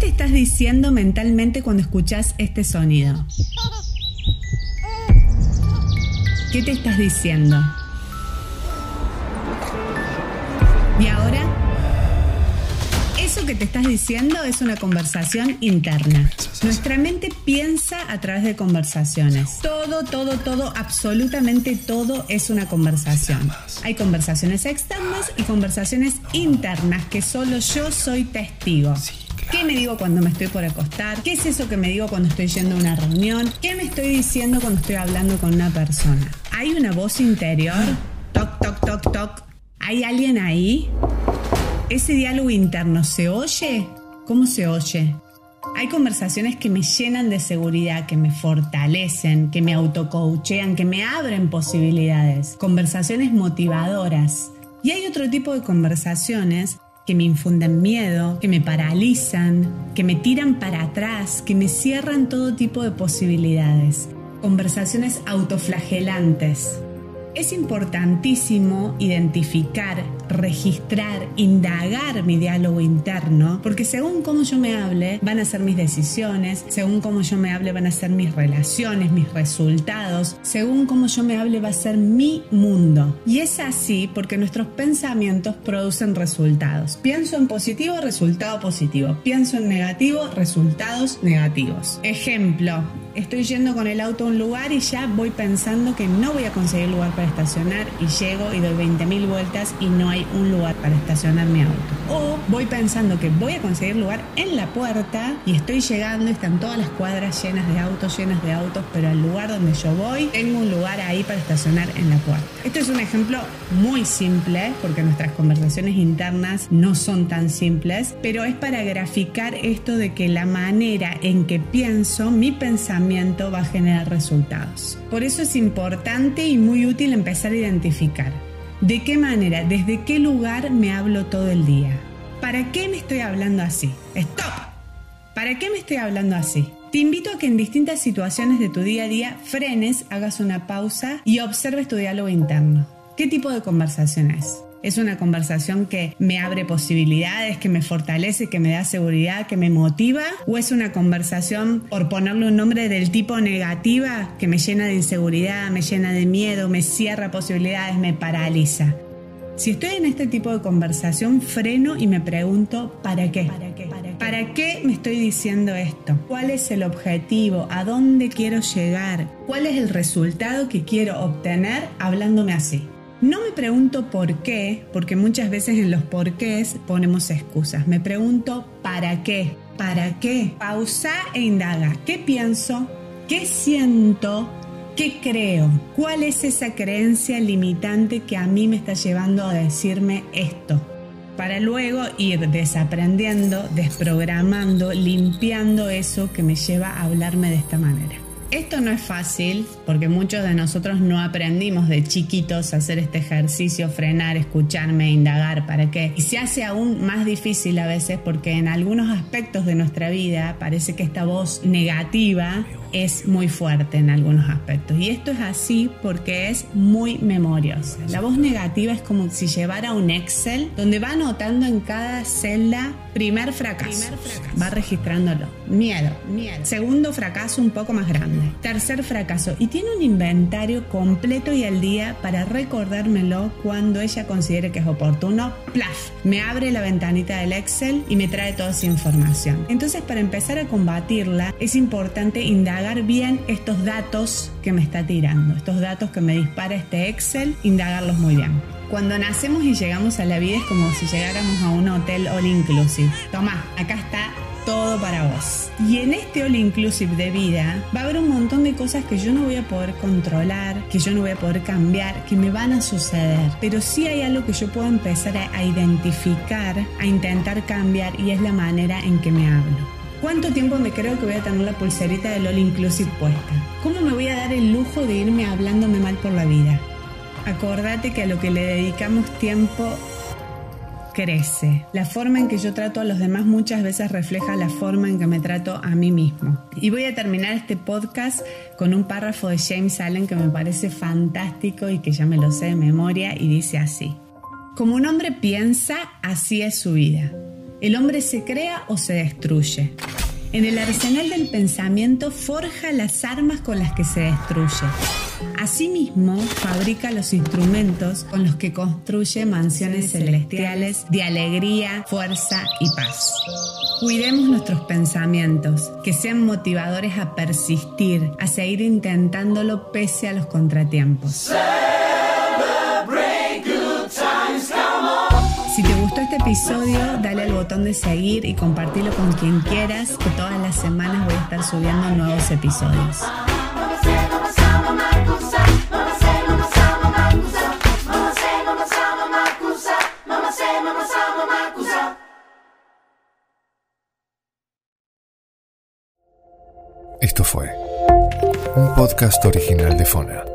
te estás diciendo mentalmente cuando escuchas este sonido? ¿Qué te estás diciendo? Y ahora, eso que te estás diciendo es una conversación interna. Nuestra mente piensa a través de conversaciones. Todo, todo, todo, absolutamente todo es una conversación. Hay conversaciones externas y conversaciones internas que solo yo soy testigo. ¿Qué me digo cuando me estoy por acostar? ¿Qué es eso que me digo cuando estoy yendo a una reunión? ¿Qué me estoy diciendo cuando estoy hablando con una persona? ¿Hay una voz interior? Toc, toc, toc, toc. ¿Hay alguien ahí? ¿Ese diálogo interno se oye? ¿Cómo se oye? Hay conversaciones que me llenan de seguridad, que me fortalecen, que me autocoachean, que me abren posibilidades. Conversaciones motivadoras. Y hay otro tipo de conversaciones que me infunden miedo, que me paralizan, que me tiran para atrás, que me cierran todo tipo de posibilidades. Conversaciones autoflagelantes. Es importantísimo identificar, registrar, indagar mi diálogo interno, porque según cómo yo me hable, van a ser mis decisiones, según cómo yo me hable, van a ser mis relaciones, mis resultados, según cómo yo me hable, va a ser mi mundo. Y es así porque nuestros pensamientos producen resultados. Pienso en positivo, resultado positivo. Pienso en negativo, resultados negativos. Ejemplo, estoy yendo con el auto a un lugar y ya voy pensando que no voy a conseguir lugar para estacionar y llego y doy 20.000 vueltas y no hay un lugar para estacionar mi auto. O voy pensando que voy a conseguir lugar en la puerta y estoy llegando están todas las cuadras llenas de autos, llenas de autos, pero al lugar donde yo voy tengo un lugar ahí para estacionar en la puerta. Esto es un ejemplo muy simple porque nuestras conversaciones internas no son tan simples, pero es para graficar esto de que la manera en que pienso, mi pensamiento va a generar resultados. Por eso es importante y muy útil empezar a identificar de qué manera, desde qué lugar me hablo todo el día. ¿Para qué me estoy hablando así? ¡Stop! ¿Para qué me estoy hablando así? Te invito a que en distintas situaciones de tu día a día frenes, hagas una pausa y observes tu diálogo interno. ¿Qué tipo de conversación es? ¿Es una conversación que me abre posibilidades, que me fortalece, que me da seguridad, que me motiva? ¿O es una conversación, por ponerle un nombre, del tipo negativa, que me llena de inseguridad, me llena de miedo, me cierra posibilidades, me paraliza? Si estoy en este tipo de conversación, freno y me pregunto, ¿para qué? ¿Para qué? ¿Para qué me estoy diciendo esto? ¿Cuál es el objetivo? ¿A dónde quiero llegar? ¿Cuál es el resultado que quiero obtener hablándome así? No me pregunto por qué, porque muchas veces en los porqués ponemos excusas. Me pregunto para qué. ¿Para qué? Pausa e indaga. ¿Qué pienso? ¿Qué siento? ¿Qué creo? ¿Cuál es esa creencia limitante que a mí me está llevando a decirme esto? Para luego ir desaprendiendo, desprogramando, limpiando eso que me lleva a hablarme de esta manera. Esto no es fácil porque muchos de nosotros no aprendimos de chiquitos a hacer este ejercicio, frenar, escucharme, indagar, ¿para qué? Y se hace aún más difícil a veces porque en algunos aspectos de nuestra vida parece que esta voz negativa es muy fuerte en algunos aspectos. Y esto es así porque es muy memoriosa. La voz negativa es como si llevara un Excel donde va anotando en cada celda primer fracaso. Va registrándolo. Miedo. Miedo. Segundo fracaso un poco más grande. Tercer fracaso. Y tiene un inventario completo y al día para recordármelo cuando ella considere que es oportuno. Plaf. Me abre la ventanita del Excel y me trae toda esa información. Entonces para empezar a combatirla es importante indagar bien estos datos que me está tirando, estos datos que me dispara este Excel, indagarlos muy bien. Cuando nacemos y llegamos a la vida es como si llegáramos a un hotel all inclusive. Toma, acá está todo para vos. Y en este all inclusive de vida va a haber un montón de cosas que yo no voy a poder controlar, que yo no voy a poder cambiar, que me van a suceder. Pero sí hay algo que yo puedo empezar a, a identificar, a intentar cambiar y es la manera en que me hablo. ¿Cuánto tiempo me creo que voy a tener la pulserita del All Inclusive puesta? ¿Cómo me voy a dar el lujo de irme hablándome mal por la vida? Acordate que a lo que le dedicamos tiempo crece. La forma en que yo trato a los demás muchas veces refleja la forma en que me trato a mí mismo. Y voy a terminar este podcast con un párrafo de James Allen que me parece fantástico y que ya me lo sé de memoria y dice así. Como un hombre piensa, así es su vida. El hombre se crea o se destruye. En el arsenal del pensamiento forja las armas con las que se destruye. Asimismo, fabrica los instrumentos con los que construye mansiones celestiales de alegría, fuerza y paz. Cuidemos nuestros pensamientos, que sean motivadores a persistir, a seguir intentándolo pese a los contratiempos. Si te gustó este episodio, dale al botón de seguir y compartirlo con quien quieras, que todas las semanas voy a estar subiendo nuevos episodios. Esto fue un podcast original de Fona.